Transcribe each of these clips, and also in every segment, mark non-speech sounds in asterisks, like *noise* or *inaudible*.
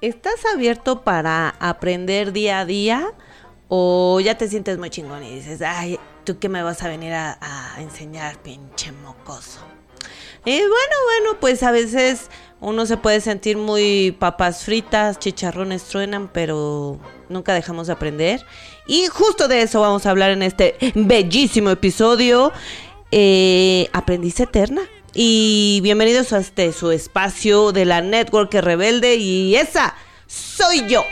¿estás abierto para aprender día a día? ¿O ya te sientes muy chingón y dices, ay, ¿tú qué me vas a venir a, enseñar, pinche mocoso? Y bueno, bueno, pues a veces uno se puede sentir muy papas fritas, chicharrones truenan, pero nunca dejamos de aprender. Y justo de eso vamos a hablar en este bellísimo episodio, eh, Aprendiz Eterna. Y bienvenidos a este su espacio de la Network Rebelde y esa soy yo.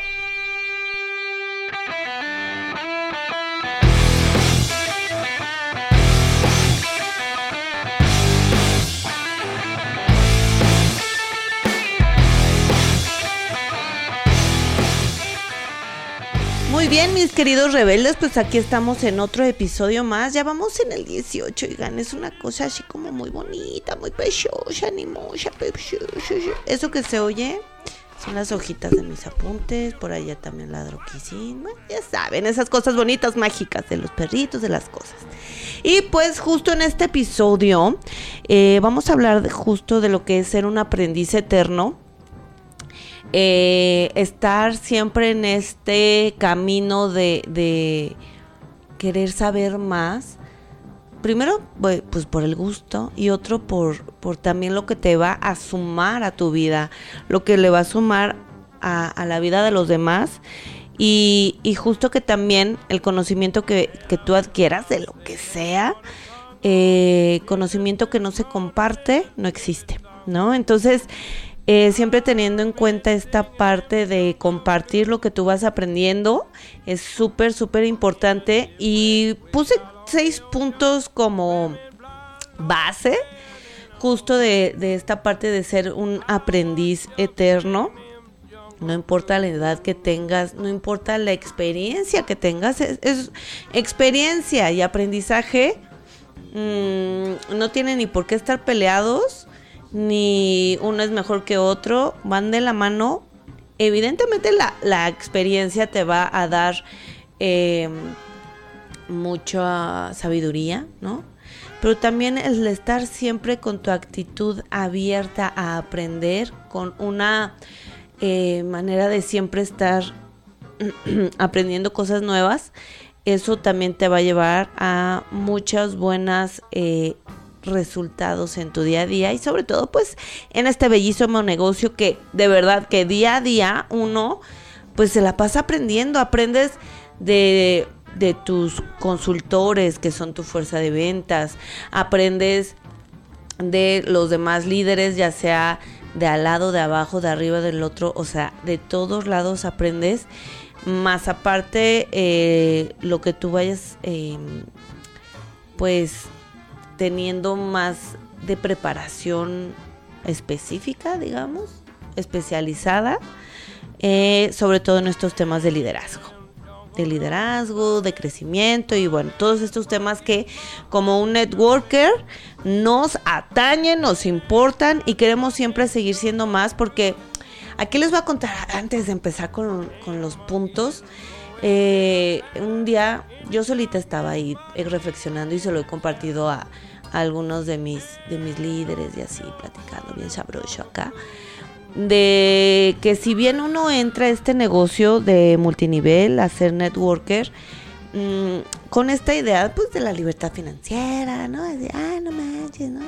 Muy bien, mis queridos rebeldes, pues aquí estamos en otro episodio más. Ya vamos en el 18, oigan, es una cosa así como muy bonita, muy pechosa, ni Eso que se oye son las hojitas de mis apuntes, por allá también la droquicín. Bueno, ya saben, esas cosas bonitas, mágicas de los perritos, de las cosas. Y pues justo en este episodio eh, vamos a hablar justo de lo que es ser un aprendiz eterno eh, estar siempre en este camino de, querer saber más. Primero, pues por el gusto y otro por, también lo que te va a sumar a tu vida, lo que le va a sumar a, la vida de los demás. Y, justo que también el conocimiento que, que, tú adquieras de lo que sea, eh, conocimiento que no se comparte, no existe, ¿no? Entonces, eh, siempre teniendo en cuenta esta parte de compartir lo que tú vas aprendiendo es súper, súper importante y puse seis puntos como base justo de, esta parte de ser un aprendiz eterno. No importa la edad que tengas, no importa la experiencia que tengas, es, experiencia y aprendizaje. Mm, no tienen ni por qué estar peleados ni uno es mejor que otro, van de la mano. Evidentemente la, experiencia te va a dar eh, mucha sabiduría, ¿no? Pero también el estar siempre con tu actitud abierta a aprender, con una eh, manera de siempre estar *clears throat* aprendiendo cosas nuevas, eso también te va a llevar a muchas buenas eh, resultados en tu día a día y sobre todo pues en este bellísimo negocio que de verdad que día a día uno pues se la pasa aprendiendo, aprendes de, de tus consultores que son tu fuerza de ventas, aprendes de los demás líderes, ya sea de al lado, de abajo, de arriba, del otro, o sea, de todos lados aprendes, más aparte eh, lo que tú vayas, eh, pues teniendo más de preparación específica, digamos, especializada, eh, sobre todo en estos temas de liderazgo de liderazgo, de crecimiento y bueno, todos estos temas que como un networker nos atañen, nos importan y queremos siempre seguir siendo más porque aquí les voy a contar antes de empezar con, los puntos. Eh, un día yo solita estaba ahí eh, reflexionando y se lo he compartido a, algunos de mis, de mis líderes y así, platicando bien sabroso acá, de que si bien uno entra a este negocio de multinivel, a ser networker, mm, con esta idea pues de la libertad financiera, ¿no? De, ah, no manches, ¿no?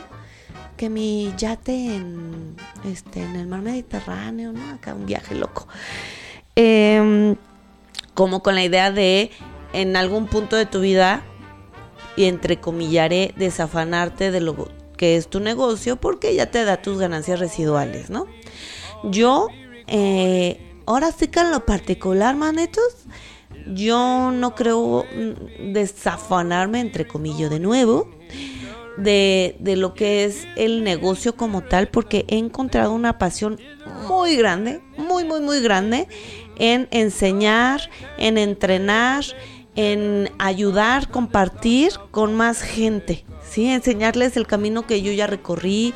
Que mi yate en, este, en el mar Mediterráneo, ¿no? Acá un viaje loco. Em, como con la idea de en algún punto de tu vida y entrecomillaré desafanarte de lo que es tu negocio porque ya te da tus ganancias residuales, ¿no? Yo, eh, ahora sí que en lo particular, manetos, yo no creo desafanarme, entre comillas, de nuevo, de, de, lo que es el negocio como tal, porque he encontrado una pasión muy grande, muy, muy, muy grande en enseñar, en entrenar, en ayudar, compartir con más gente, ¿sí? Enseñarles el camino que yo ya recorrí.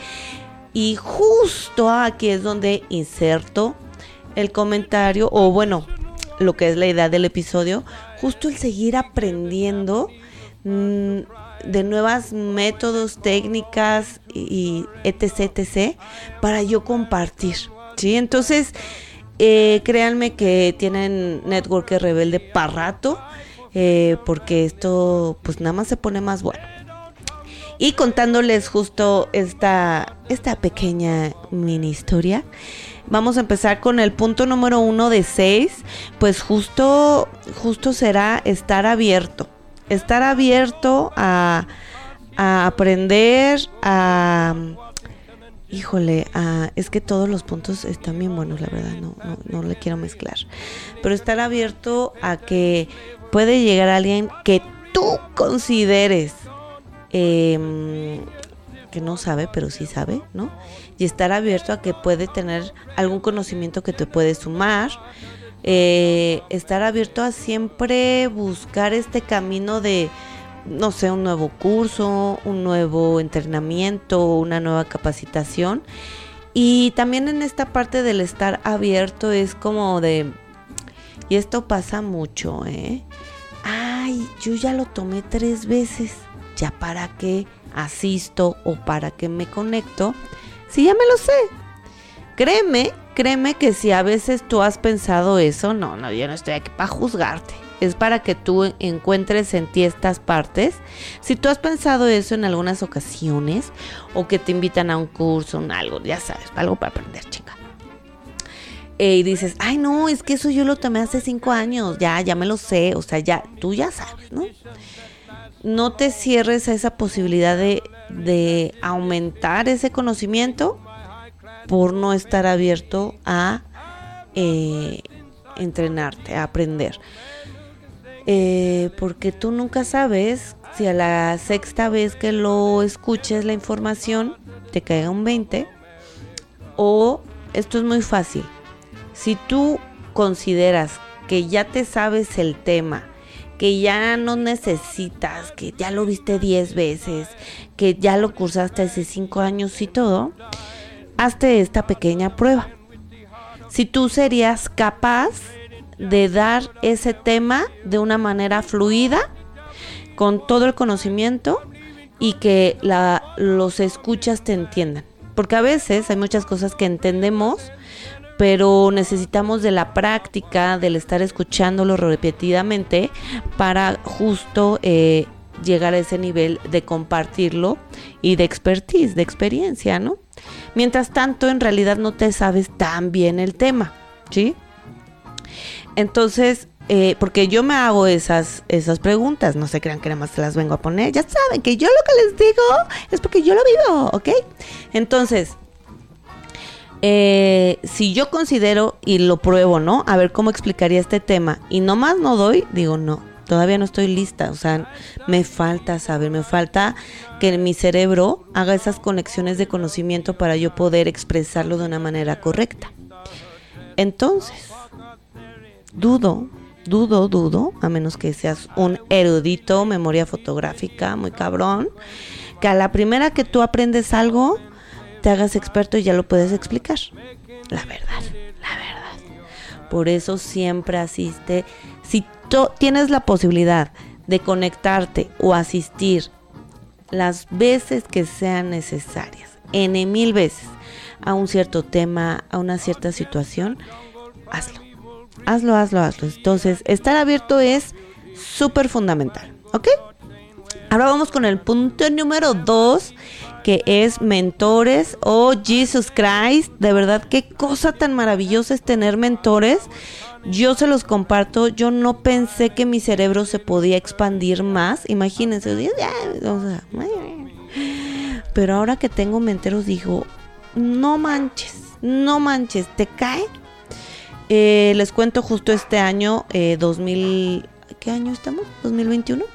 Y justo aquí es donde inserto el comentario, o bueno, lo que es la idea del episodio, justo el seguir aprendiendo mm, de nuevas métodos, técnicas y, etc, etc, para yo compartir, ¿sí? Entonces, eh, créanme que tienen Network Rebelde para rato, eh, porque esto pues nada más se pone más bueno. Y contándoles justo esta, esta pequeña mini historia, vamos a empezar con el punto número uno de seis, pues justo, justo será estar abierto, estar abierto a, a aprender, a híjole, ah, es que todos los puntos están bien buenos, la verdad, no, no, no le quiero mezclar. Pero estar abierto a que puede llegar alguien que tú consideres em, que no sabe, pero sí sabe, ¿no? Y estar abierto a que puede tener algún conocimiento que te puede sumar. Eh, estar abierto a siempre buscar este camino de no sé, un nuevo curso, un nuevo entrenamiento, una nueva capacitación. Y también en esta parte del estar abierto es como de, y esto pasa mucho, ¿eh? Ay, yo ya lo tomé tres veces, ya para qué asisto o para qué me conecto, si ya me lo sé. Créeme, créeme que si a veces tú has pensado eso, no, no, yo no estoy aquí para juzgarte es para que tú encuentres en ti estas partes. Si tú has pensado eso en algunas ocasiones o que te invitan a un curso, algo, ya sabes, algo para aprender, chica. Eh, y dices, ay no, es que eso yo lo tomé hace cinco años, ya, ya me lo sé, o sea, ya, tú ya sabes, ¿no? No te cierres a esa posibilidad de, de aumentar ese conocimiento por no estar abierto a eh, entrenarte, a aprender. Eh, porque tú nunca sabes si a la sexta vez que lo escuches la información te caiga un 20 o esto es muy fácil. Si tú consideras que ya te sabes el tema, que ya no necesitas, que ya lo viste 10 veces, que ya lo cursaste hace 5 años y todo, hazte esta pequeña prueba. Si tú serías capaz de dar ese tema de una manera fluida, con todo el conocimiento y que la, los escuchas te entiendan. Porque a veces hay muchas cosas que entendemos, pero necesitamos de la práctica, del estar escuchándolo repetidamente para justo eh, llegar a ese nivel de compartirlo y de expertise, de experiencia, ¿no? Mientras tanto, en realidad no te sabes tan bien el tema, ¿sí? Entonces, eh, porque yo me hago esas, esas preguntas, no se crean que nada más se las vengo a poner, ya saben que yo lo que les digo es porque yo lo vivo, ¿ok? Entonces, eh, si yo considero y lo pruebo, ¿no? A ver cómo explicaría este tema y nomás no doy, digo no, todavía no estoy lista, o sea, me falta saber, me falta que mi cerebro haga esas conexiones de conocimiento para yo poder expresarlo de una manera correcta. Entonces, dudo, dudo, dudo, a menos que seas un erudito, memoria fotográfica, muy cabrón, que a la primera que tú aprendes algo, te hagas experto y ya lo puedes explicar. La verdad, la verdad. Por eso siempre asiste. Si tú tienes la posibilidad de conectarte o asistir las veces que sean necesarias, N mil veces, a un cierto tema, a una cierta situación, hazlo hazlo, hazlo, hazlo. Entonces, estar abierto es súper fundamental, ¿ok? Ahora vamos con el punto número dos, que es mentores oh, Jesus Christ. De verdad, qué cosa tan maravillosa es tener mentores. Yo se los comparto, yo no pensé que mi cerebro se podía expandir más. Imagínense, pero ahora que tengo menteros digo, no manches, no manches, te cae eh, les cuento justo este año, 2000, eh, ¿qué año estamos? ¿2021? *laughs*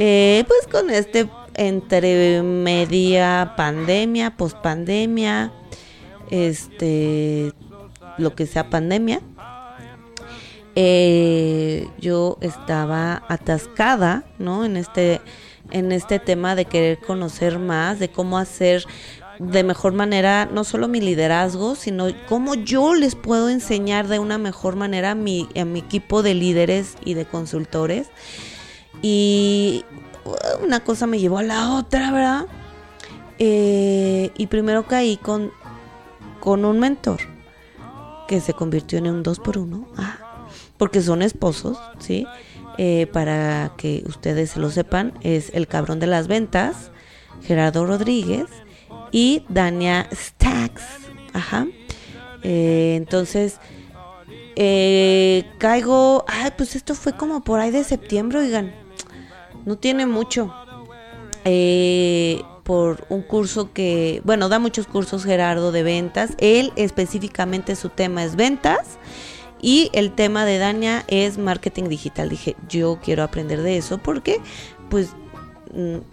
Eh, pues con este entre media pandemia, pospandemia, este, lo que sea pandemia, yo estaba atascada, ¿no? En este, en este tema de querer conocer más, de cómo hacer de mejor manera no solo mi liderazgo, sino cómo yo les puedo enseñar de una mejor manera a mi, a mi equipo de líderes y de consultores. Y uh, una cosa me llevó a la otra, ¿verdad? Eh, y primero caí con, con un mentor. que se convirtió en un dos por uno. Ah, porque son esposos, ¿sí? Eh, para que ustedes lo sepan, es el cabrón de las ventas, Gerardo Rodríguez y Dania Stacks. Ajá. Eh, entonces, eh, caigo, ay, pues esto fue como por ahí de septiembre, oigan, no tiene mucho. Eh, por un curso que, bueno, da muchos cursos Gerardo de ventas. Él específicamente su tema es ventas y el tema de Dania es marketing digital. Dije, yo quiero aprender de eso porque pues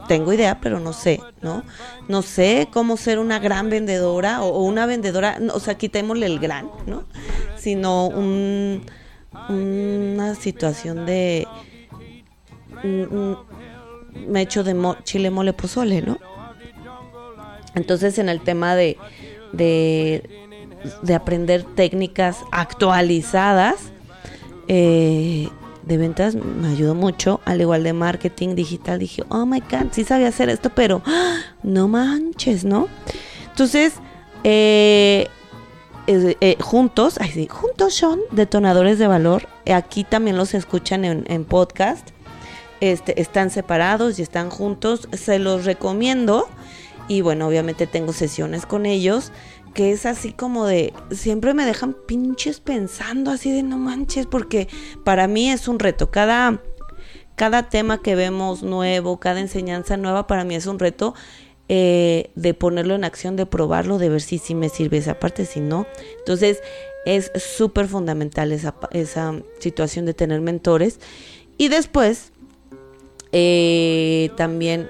tengo idea, pero no sé, ¿no? No sé cómo ser una gran vendedora o, una vendedora, o sea, quitémosle el gran, ¿no? Sino un, una situación de... me echo de chile mole pozole, ¿no? Entonces en el tema de, de, aprender técnicas actualizadas eh, de ventas me ayudó mucho, al igual de marketing digital, dije, oh my god, sí sabía hacer esto, pero ¡ah! no manches, ¿no? Entonces, eh, eh, juntos, ay, sí, juntos son detonadores de valor, aquí también los escuchan en, en podcast, este, están separados y están juntos, se los recomiendo. Y bueno, obviamente tengo sesiones con ellos que es así como de, siempre me dejan pinches pensando así de no manches, porque para mí es un reto. Cada, cada tema que vemos nuevo, cada enseñanza nueva, para mí es un reto eh, de ponerlo en acción, de probarlo, de ver si sí me sirve esa parte, si no. Entonces es súper fundamental esa, esa situación de tener mentores. Y después, eh, también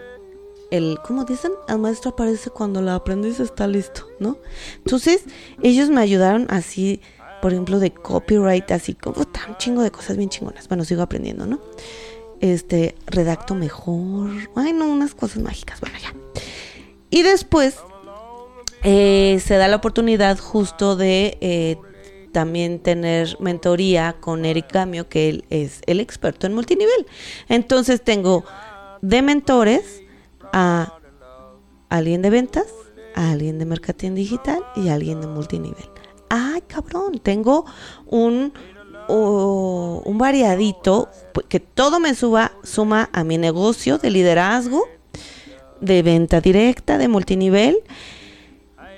el, ¿cómo dicen? El maestro aparece cuando el aprendiz está listo, ¿no? Entonces, ellos me ayudaron así, por ejemplo, de copyright, así como tan chingo de cosas bien chingonas. Bueno, sigo aprendiendo, ¿no? Este, redacto mejor. Ay, no, unas cosas mágicas. Bueno, ya. Y después eh, se da la oportunidad justo de eh, también tener mentoría con Eric Gamio, que él es el experto en multinivel. Entonces tengo de mentores a alguien de ventas, a alguien de marketing digital y a alguien de multinivel. Ay, cabrón, tengo un, un variadito que todo me suba, suma a mi negocio de liderazgo, de venta directa, de multinivel.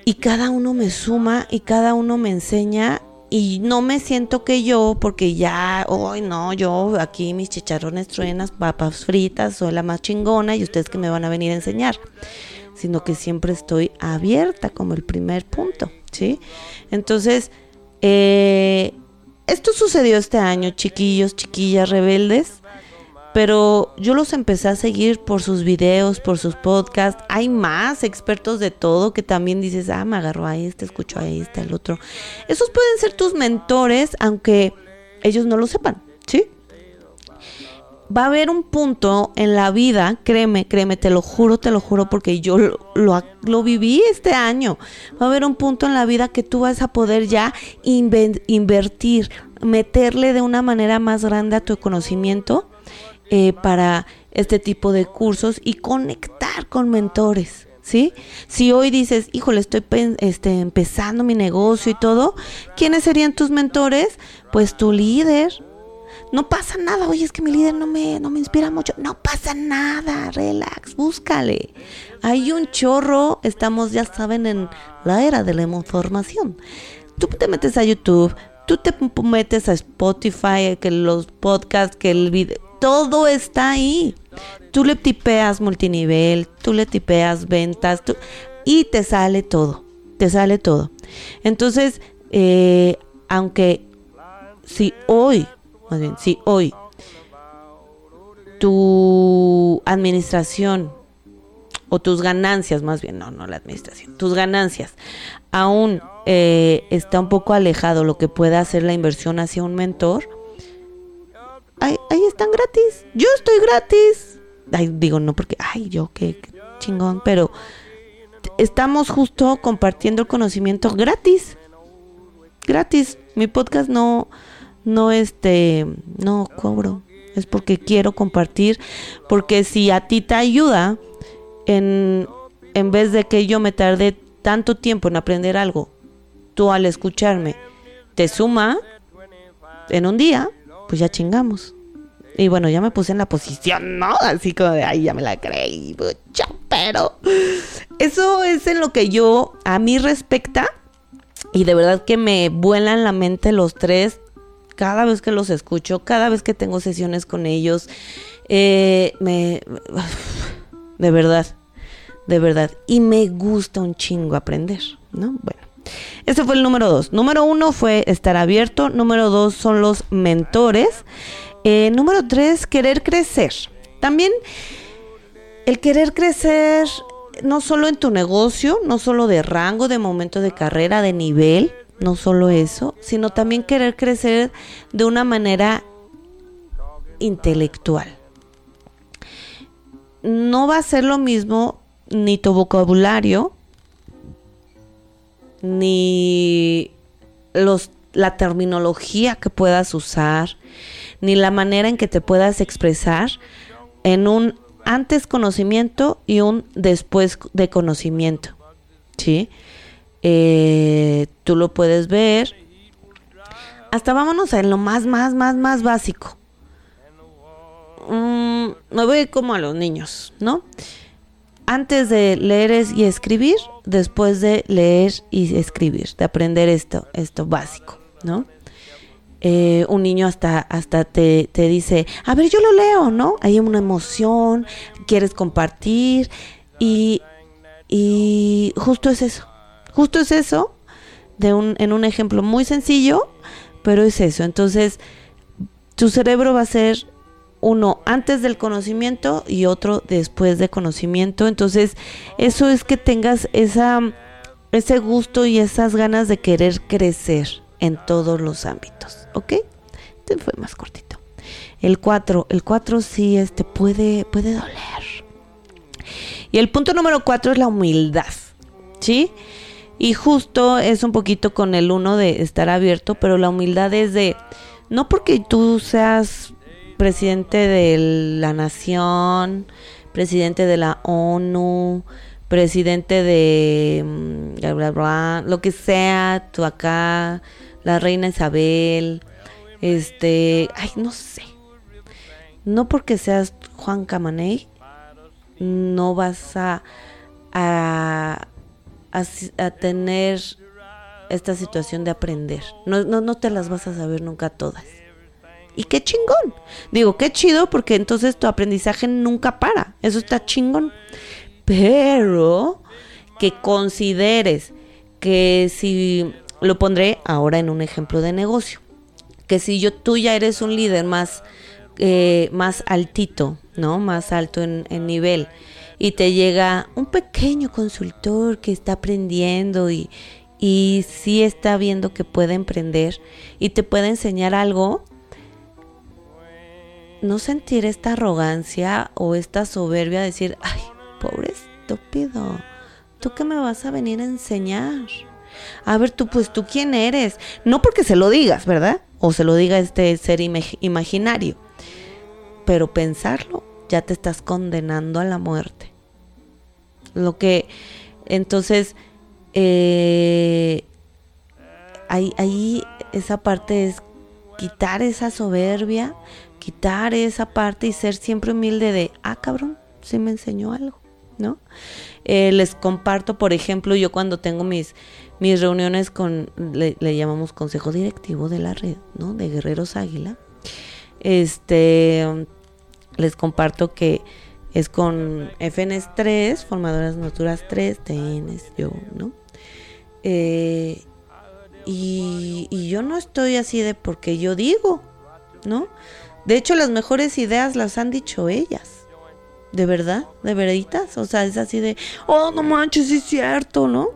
Y cada uno me suma y cada uno me enseña y no me siento que yo, porque ya, hoy no, yo aquí mis chicharrones truenas, papas fritas, soy la más chingona y ustedes que me van a venir a enseñar, sino que siempre estoy abierta como el primer punto, ¿sí? Entonces, eh, esto sucedió este año, chiquillos, chiquillas rebeldes pero yo los empecé a seguir por sus videos, por sus podcasts. Hay más expertos de todo que también dices, ah, me agarró a este, escucho a este, al otro. Esos pueden ser tus mentores, aunque ellos no lo sepan, ¿sí? Va a haber un punto en la vida, créeme, créeme, te lo juro, te lo juro, porque yo lo, lo, viví este año. Va a haber un punto en la vida que tú vas a poder ya invertir, meterle de una manera más grande a tu conocimiento eh, para este tipo de cursos y conectar con mentores. ¿Sí? Si hoy dices, híjole, estoy este, empezando mi negocio y todo, ¿quiénes serían tus mentores? Pues tu líder, no pasa nada, oye, es que mi líder no me, no me inspira mucho. No pasa nada, relax, búscale. Hay un chorro, estamos, ya saben, en la era de la información. Tú te metes a YouTube, tú te metes a Spotify, que los podcasts, que el video, todo está ahí. Tú le tipeas multinivel, tú le tipeas ventas y te sale todo, te sale todo. Entonces, eh, aunque si hoy, más bien, si hoy tu administración o tus ganancias, más bien, no, no la administración, tus ganancias aún eh, está un poco alejado lo que pueda hacer la inversión hacia un mentor, ahí, están gratis. Yo estoy gratis. Ay, digo, no porque, ay, yo qué, chingón, pero estamos justo compartiendo el conocimiento gratis. Gratis. Mi podcast no, no, este, no cobro. Es porque quiero compartir. Porque si a ti te ayuda, en, en vez de que yo me tarde tanto tiempo en aprender algo, tú al escucharme te suma en un día, pues ya chingamos. Y bueno, ya me puse en la posición, ¿no? Así como de, ay, ya me la creí, mucho, pero eso es en lo que yo, a mí respecta, y de verdad que me vuelan la mente los tres cada vez que los escucho, cada vez que tengo sesiones con ellos. Eh, me. De verdad, de verdad. Y me gusta un chingo aprender, ¿no? Bueno. Ese fue el número dos. Número uno fue estar abierto. Número dos son los mentores. Eh, número tres, querer crecer. También el querer crecer no solo en tu negocio, no solo de rango, de momento de carrera, de nivel, no solo eso, sino también querer crecer de una manera intelectual. No va a ser lo mismo ni tu vocabulario, ni los, la terminología que puedas usar, ni la manera en que te puedas expresar en un antes conocimiento y un después de conocimiento. ¿Sí? Eh, tú lo puedes ver. Hasta vámonos a lo más, más, más, más básico. Mm, me voy como a los niños, ¿no? Antes de leer y escribir, después de leer y escribir, de aprender esto, esto básico, ¿no? Eh, un niño hasta, hasta te, te, dice, a ver, yo lo leo, ¿no? Hay una emoción, quieres compartir y, y justo es eso, justo es eso, de un, en un ejemplo muy sencillo, pero es eso. Entonces, tu cerebro va a ser uno antes del conocimiento y otro después de conocimiento. Entonces, eso es que tengas esa, ese gusto y esas ganas de querer crecer en todos los ámbitos, ¿ok? Este fue más cortito. El 4, el 4 sí este puede puede doler. Y el punto número 4 es la humildad, ¿sí? Y justo es un poquito con el uno de estar abierto, pero la humildad es de no porque tú seas presidente de la nación, presidente de la ONU, presidente de mm, lo que sea, tú acá, la reina Isabel, este, ay, no sé. No porque seas Juan Camaney, no vas a, a, a, tener esta situación de aprender. No, no, no te las vas a saber nunca todas. Y qué chingón. Digo, qué chido porque entonces tu aprendizaje nunca para. Eso está chingón. Pero que consideres que si lo pondré ahora en un ejemplo de negocio. Que si yo tú ya eres un líder más, eh, más altito, ¿no? Más alto en, nivel. Y te llega un pequeño consultor que está aprendiendo y, y sí está viendo que puede emprender y te puede enseñar algo, no sentir esta arrogancia o esta soberbia, decir, ay, pobre estúpido, ¿tú qué me vas a venir a enseñar? A ver, tú, pues tú quién eres. No porque se lo digas, ¿verdad? O se lo diga este ser imaginario. Pero pensarlo, ya te estás condenando a la muerte. Lo que, entonces, eh, ahí, ahí esa parte es quitar esa soberbia, quitar esa parte y ser siempre humilde de, ah, cabrón, sí me enseñó algo, ¿no? Eh, les comparto, por ejemplo, yo cuando tengo mis, mis reuniones con, le, llamamos consejo directivo de la red, ¿no? De Guerreros Águila. Este, les comparto que es con FNS 3, Formadoras Naturas 3, TNS, yo, ¿no? Eh, y, y yo no estoy así de porque yo digo, ¿no? De hecho, las mejores ideas las han dicho ellas. ¿De verdad? ¿De veritas? O sea, es así de, oh, no manches, es cierto, ¿no?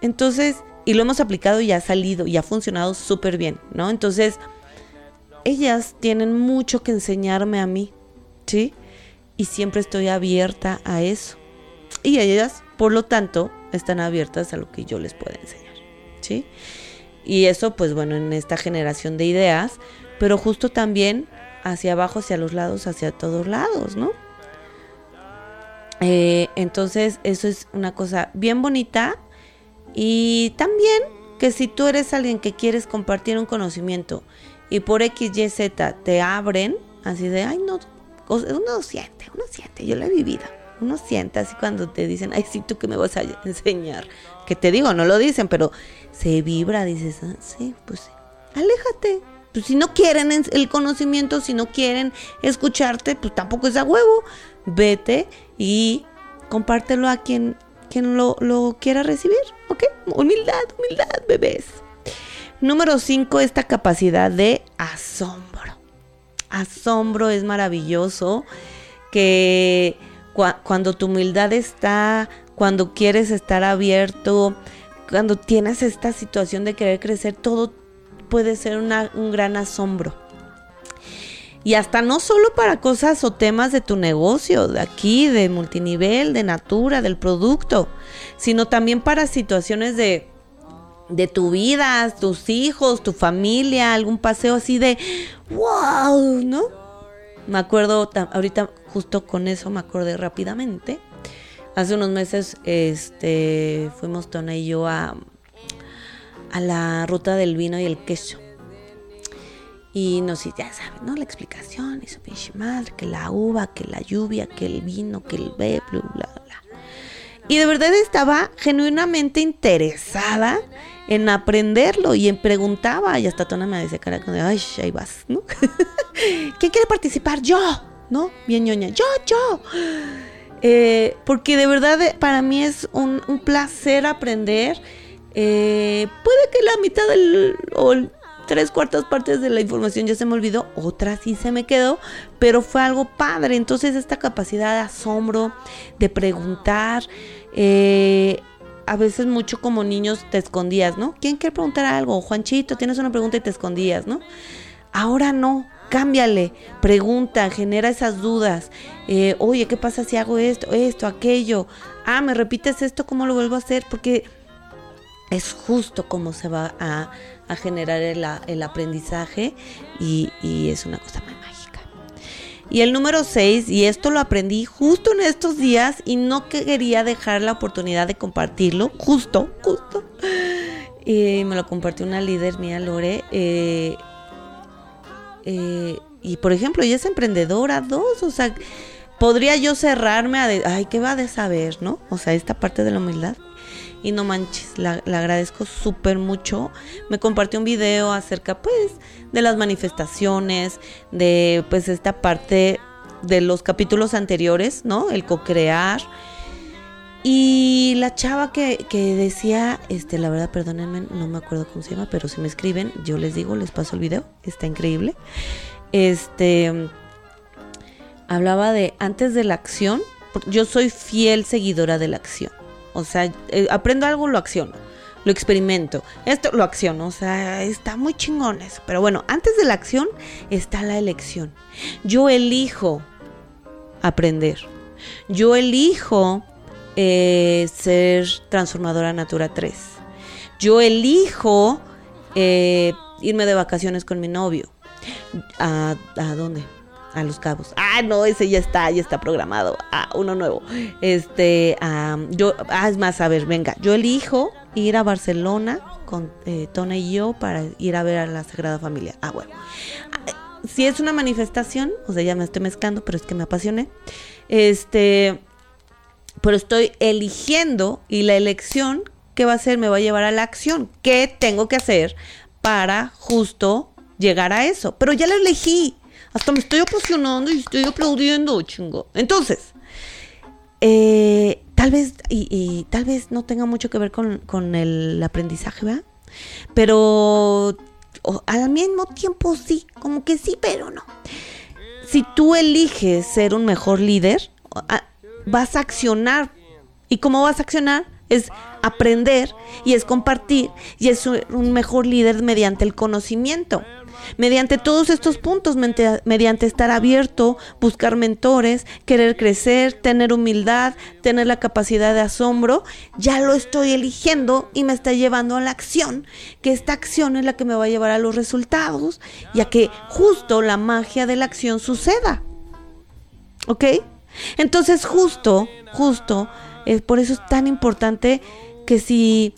Entonces, y lo hemos aplicado y ha salido y ha funcionado súper bien, ¿no? Entonces, ellas tienen mucho que enseñarme a mí, ¿sí? Y siempre estoy abierta a eso. Y ellas, por lo tanto, están abiertas a lo que yo les pueda enseñar, ¿sí? Y eso, pues bueno, en esta generación de ideas, pero justo también hacia abajo, hacia los lados, hacia todos lados, ¿no? Eh, entonces, eso es una cosa bien bonita y también Porque si tú eres alguien que quieres compartir un conocimiento y por X, Y, Z te abren, así de, ay, no, uno siente, uno siente, yo lo he vivido. Uno siente así cuando te dicen, ay, sí, tú que me vas a *laughs* enseñar. Que te digo, no lo dicen, pero se vibra, dices, ah, sí, pues. Aléjate. Pues si no quieren el conocimiento, si no quieren escucharte, pues tampoco es a huevo. Vete y compártelo a quien, quien lo, lo quiera recibir, ¿ok? Humildad, humildad, bebés. Número 5, esta capacidad de asombro. Asombro es maravilloso que cuando tu humildad está, cuando quieres estar abierto, cuando tienes esta situación de querer crecer, todo puede ser un gran asombro. Y hasta no solo para cosas o temas de tu negocio, de aquí, de multinivel, de natura, del producto, sino también para situaciones de, de tu vida, tus hijos, tu familia, algún paseo así de wow, ¿no? Me acuerdo, ahorita justo con eso me acordé rápidamente. Hace unos meses este, fuimos Tona y yo a, a la ruta del vino y el queso. Y nos, ya saben, ¿no? La explicación, su pinche madre, que la uva, que la lluvia, que el vino, que el bebé, bla, bla, bla. Y de verdad estaba genuinamente interesada en aprenderlo y en preguntaba. Y hasta Tona me decía, cara, ay, ahí vas, ¿no? *laughs* ¿Quién quiere participar? Yo, ¿no? Bien ñoña, yo, yo. Eh, porque de verdad para mí es un, placer aprender. Eh, puede que la mitad del, o tres cuartas partes de la información ya se me olvidó, otra sí se me quedó, pero fue algo padre. Entonces esta capacidad de asombro, de preguntar, a veces mucho como niños te escondías, ¿no? ¿Quién quiere preguntar algo? Juanchito, tienes una pregunta y te escondías, ¿no? Ahora no, cámbiale, pregunta, genera esas dudas. Eh, Oye, ¿qué pasa si hago esto, esto, aquello? Ah, ¿me repites esto? ¿Cómo lo vuelvo a hacer? Porque es justo cómo se va a, generar el, aprendizaje y, es una cosa muy mágica. Y el número 6, y esto lo aprendí justo en estos días y no quería dejar la oportunidad de compartirlo, justo, justo. Y me lo compartió una líder mía, Lore. Eh, eh, y por ejemplo, ella es emprendedora, dos, o sea, podría yo cerrarme a, de, ay, ¿qué va de saber, no? O sea, esta parte de la humildad. Y no manches, la, agradezco súper mucho. Me compartió un video acerca, pues, de las manifestaciones, de, pues, esta parte de los capítulos anteriores, ¿no? El co-crear. Y la chava que, que, decía, este, la verdad, perdónenme, no me acuerdo cómo se llama, pero si me escriben, yo les digo, les paso el video, está increíble. Este, hablaba de antes de la acción, yo soy fiel seguidora de la acción. O sea, eh, aprendo algo, lo acciono, lo experimento, esto lo acciono, o sea, está muy chingón eso. Pero bueno, antes de la acción está la elección. Yo elijo aprender. Yo elijo eh, ser transformadora Natura 3. Yo elijo eh, irme de vacaciones con mi novio. ¿A, ¿A, dónde? A Los Cabos. Ah, no, ese ya está, ya está programado. Ah, uno nuevo. Este, yo, ah, es más, a ver, venga, yo elijo ir a Barcelona con eh, Tona y yo para ir a ver a la Sagrada Familia. Ah, bueno. Si es una manifestación, o sea, ya me estoy mezclando, pero es que me apasioné. Este, pero estoy eligiendo y la elección que va a hacer me va a llevar a la acción. ¿Qué tengo que hacer para justo llegar a eso? Pero ya lo elegí. Hasta me estoy apasionando y estoy aplaudiendo, chingo. Entonces, eh, tal vez, y, tal vez no tenga mucho que ver con, el aprendizaje, ¿verdad? Pero al mismo tiempo sí, como que sí, pero no. Si tú eliges ser un mejor líder, vas a accionar. ¿Y cómo vas a accionar? Es aprender y es compartir y es un mejor líder mediante el conocimiento. Mediante todos estos puntos, mediante estar abierto, buscar mentores, querer crecer, tener humildad, tener la capacidad de asombro, ya lo estoy eligiendo y me está llevando a la acción, que esta acción es la que me va a llevar a los resultados y a que justo la magia de la acción suceda. ¿Ok? Entonces justo, justo, es por eso es tan importante que si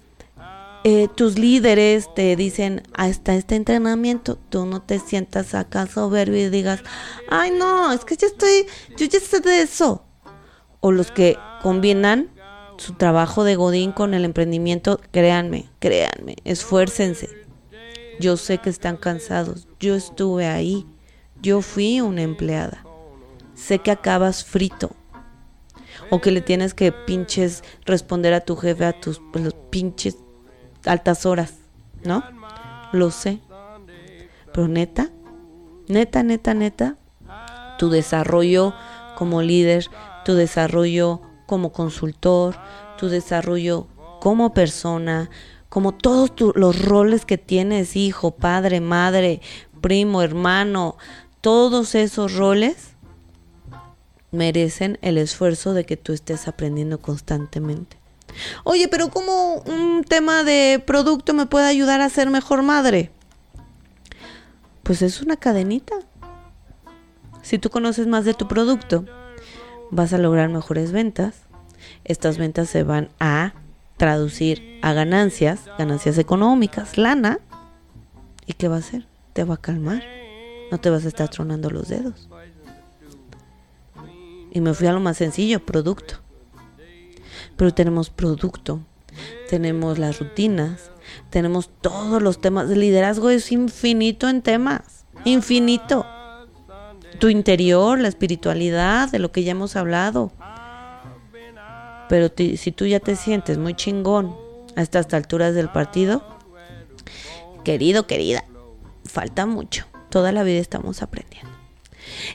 eh, tus líderes te dicen hasta este entrenamiento, tú no te sientas acá soberbio y digas, ay no, es que yo estoy, yo ya sé de eso. O los que combinan su trabajo de Godín con el emprendimiento, créanme, créanme, esfuércense. Yo sé que están cansados, yo estuve ahí, yo fui una empleada. Sé que acabas frito. O que le tienes que pinches responder a tu jefe a tus pues, pinches altas horas, ¿no? Lo sé. Pero neta, neta, neta, neta, tu desarrollo como líder, tu desarrollo como consultor, tu desarrollo como persona, como todos los roles que tienes, hijo, padre, madre, primo, hermano, todos esos roles merecen el esfuerzo de que tú estés aprendiendo constantemente. Oye, pero ¿cómo un tema de producto me puede ayudar a ser mejor madre? Pues es una cadenita. Si tú conoces más de tu producto, vas a lograr mejores ventas. Estas ventas se van a traducir a ganancias, ganancias económicas, lana. ¿Y qué va a hacer? Te va a calmar. No te vas a estar tronando los dedos. Y me fui a lo más sencillo, producto pero tenemos producto, tenemos las rutinas, tenemos todos los temas. El liderazgo es infinito en temas, infinito. Tu interior, la espiritualidad, de lo que ya hemos hablado. Pero si tú ya te sientes muy chingón a estas alturas del partido, querido, querida, falta mucho. Toda la vida estamos aprendiendo.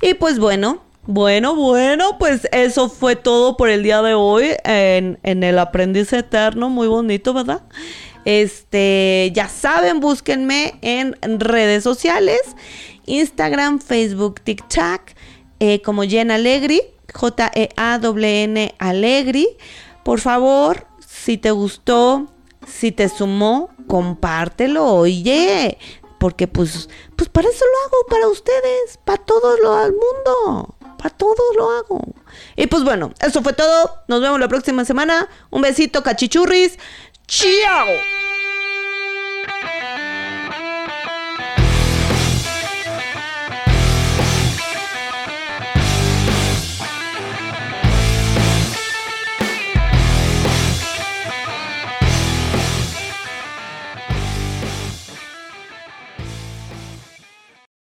Y pues bueno, bueno, bueno, pues eso fue todo por el día de hoy en, el aprendiz eterno, muy bonito, ¿verdad? Este, ya saben, búsquenme en redes sociales, Instagram, Facebook, TikTok, eh, como Jen Alegri, J-E-A-W-N Alegri. Por favor, si te gustó, si te sumó, compártelo, oye, porque pues, pues para eso lo hago, para ustedes, para todo el mundo. Para todo lo hago. Y pues bueno, eso fue todo. Nos vemos la próxima semana. Un besito, cachichurris. ¡Chao!